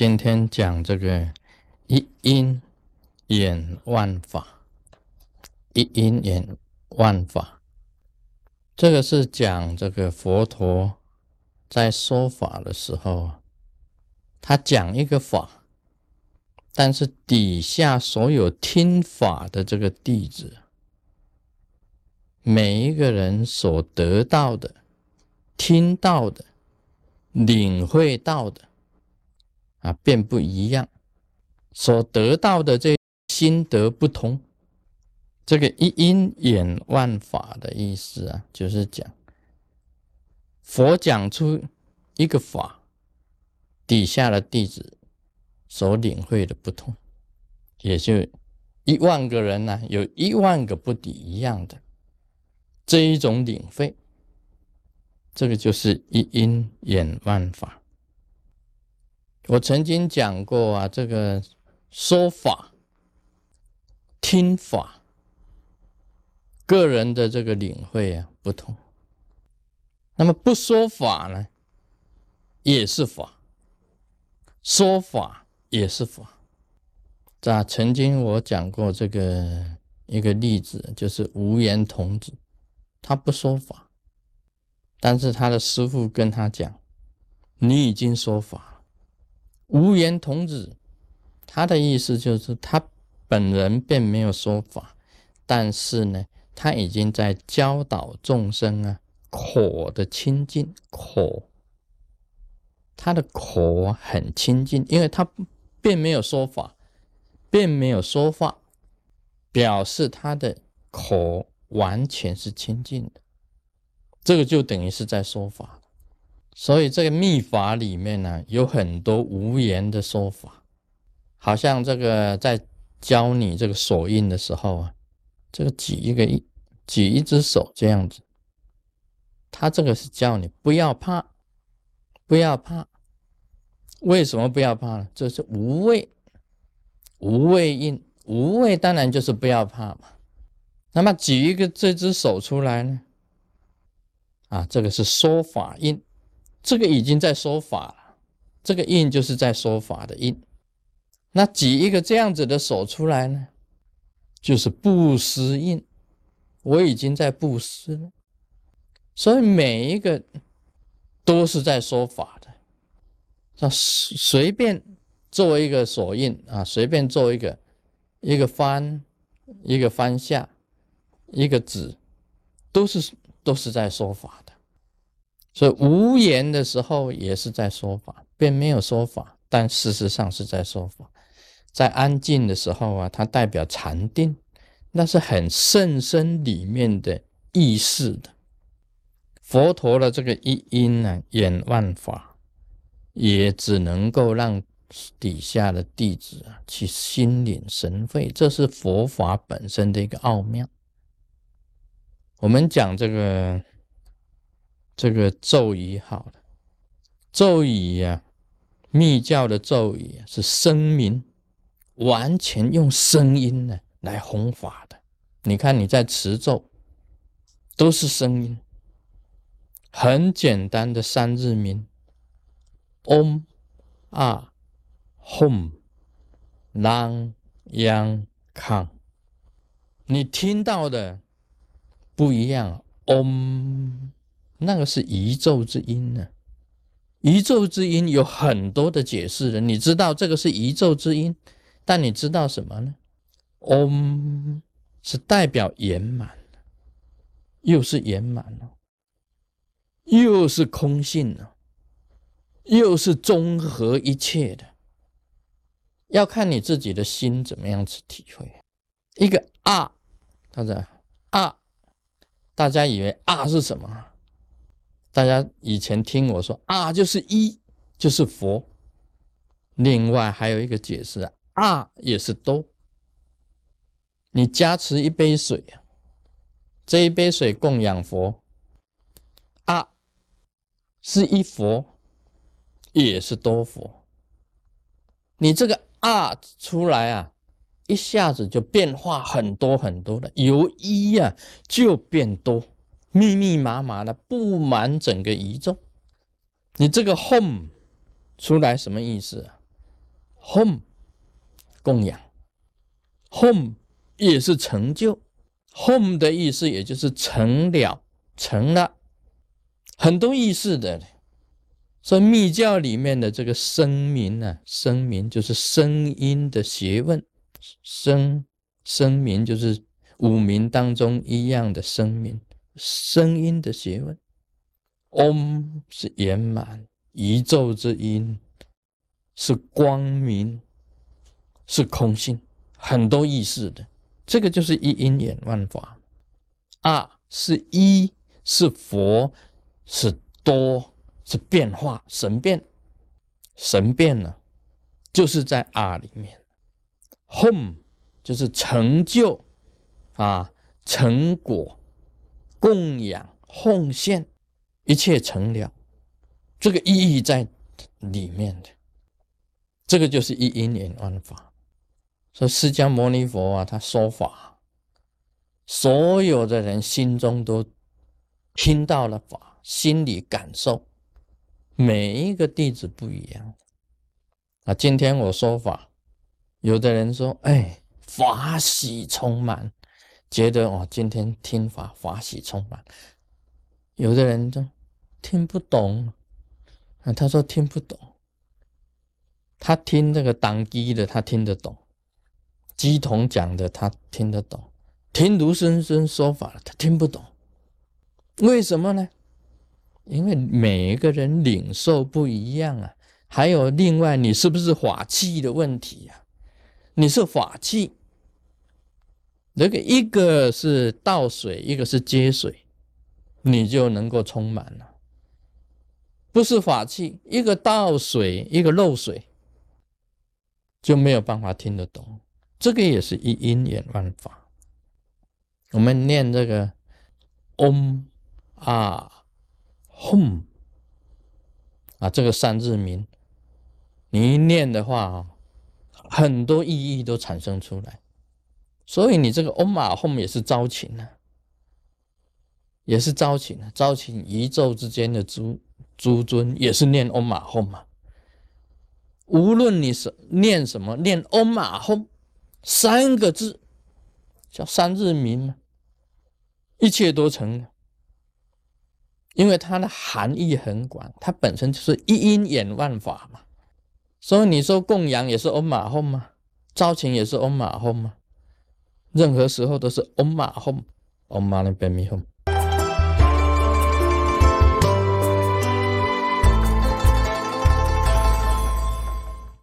今天讲这个一因演万法，一因演万法，这个是讲这个佛陀在说法的时候，他讲一个法，但是底下所有听法的这个弟子，每一个人所得到的、听到的、领会到的。啊，便不一样，所得到的这心得不同。这个一因演万法的意思啊，就是讲佛讲出一个法，底下的弟子所领会的不同，也就一万个人呢，有一万个不底一样的这一种领会，这个就是一因演万法。我曾经讲过啊，这个说法、听法，个人的这个领会啊不同。那么不说法呢，也是法；说法也是法。这曾经我讲过这个一个例子，就是无言童子，他不说法，但是他的师傅跟他讲：“你已经说法。”无言童子，他的意思就是他本人并没有说法，但是呢，他已经在教导众生啊，口的清净，口，他的口很清净，因为他并没有说法，并没有说话，表示他的口完全是清净的，这个就等于是在说法。所以这个密法里面呢，有很多无言的说法，好像这个在教你这个手印的时候啊，这个举一个一举一只手这样子，他这个是教你不要怕，不要怕。为什么不要怕呢？这是无畏，无畏印，无畏当然就是不要怕嘛。那么举一个这只手出来呢？啊，这个是说法印。这个已经在说法了，这个印就是在说法的印。那举一个这样子的手出来呢，就是布施印。我已经在布施了，所以每一个都是在说法的。那随便做一个手印啊，随便做一个一个翻，一个翻下，一个指，都是都是在说法的。所以无言的时候也是在说法，并没有说法，但事实上是在说法。在安静的时候啊，它代表禅定，那是很甚深里面的意识的。佛陀的这个一因呢，演万法，也只能够让底下的弟子啊去心领神会，这是佛法本身的一个奥妙。我们讲这个。这个咒语好了，咒语呀，密教的咒语是声明，完全用声音呢来弘法的。你看你在持咒，都是声音，很简单的三字名：om、啊、hum、lang、yang、kang。你听到的不一样，om。那个是宇宙之音呢，宇宙之音有很多的解释的。你知道这个是宇宙之音，但你知道什么呢？Om 是代表圆满，又是圆满了，又是空性了，又是综合一切的。要看你自己的心怎么样去体会。一个啊，大家啊，大家以为啊是什么？大家以前听我说啊，就是一，就是佛。另外还有一个解释啊，也是都。你加持一杯水，这一杯水供养佛啊，是一佛，也是多佛。你这个啊出来啊，一下子就变化很多很多的，由一呀就变多。密密麻麻的布满整个宇宙，你这个 home 出来什么意思？啊？Home 供养，Home 也是成就，Home 的意思也就是成了，成了，很多意思的。所以密教里面的这个声明呢，声明就是声音的学问，声声明就是五名当中一样的声明，声音的学问。Om 是圆满宇宙之音，是光明，是空性，很多意思的。这个就是一因缘万法。二是一是佛，是多。是变化神变，神变了，就是在啊里面。Home 就是成就啊，成果供养奉献，一切成了，这个意义在里面的。这个就是一因缘万法。说释迦牟尼佛啊，他说法，所有的人心中都听到了法，心里感受。每一个弟子不一样啊！今天我说法，有的人说：“哎，法喜充满，觉得哦，今天听法法喜充满。”有的人就听不懂啊，他说听不懂。他听这个当机的，他听得懂；鸡同讲的，他听得懂；听卢生生说法的，他听不懂。为什么呢？因为每一个人领受不一样啊，还有另外，你是不是法器的问题呀？你是法器，那个一个是倒水，一个是接水，你就能够充满了。不是法器，一个倒水，一个漏水，就没有办法听得懂。这个也是一因缘万法。我们念这个嗡啊。吽啊，这个三字名，你一念的话啊，很多意义都产生出来。所以你这个 Om 啊 Home 也是招请啊，也是招请啊，招请宇宙之间的诸诸尊，也是念 Om 啊 Home 嘛。无论你是念什么，念 Om 啊 Home 三个字，叫三字名嘛，一切都成了。因为它的含义很广，它本身就是一因演万法嘛，所以你说供养也是嗡马吽吗？招请也是嗡马吽吗？任何时候都是 on my home on my baby home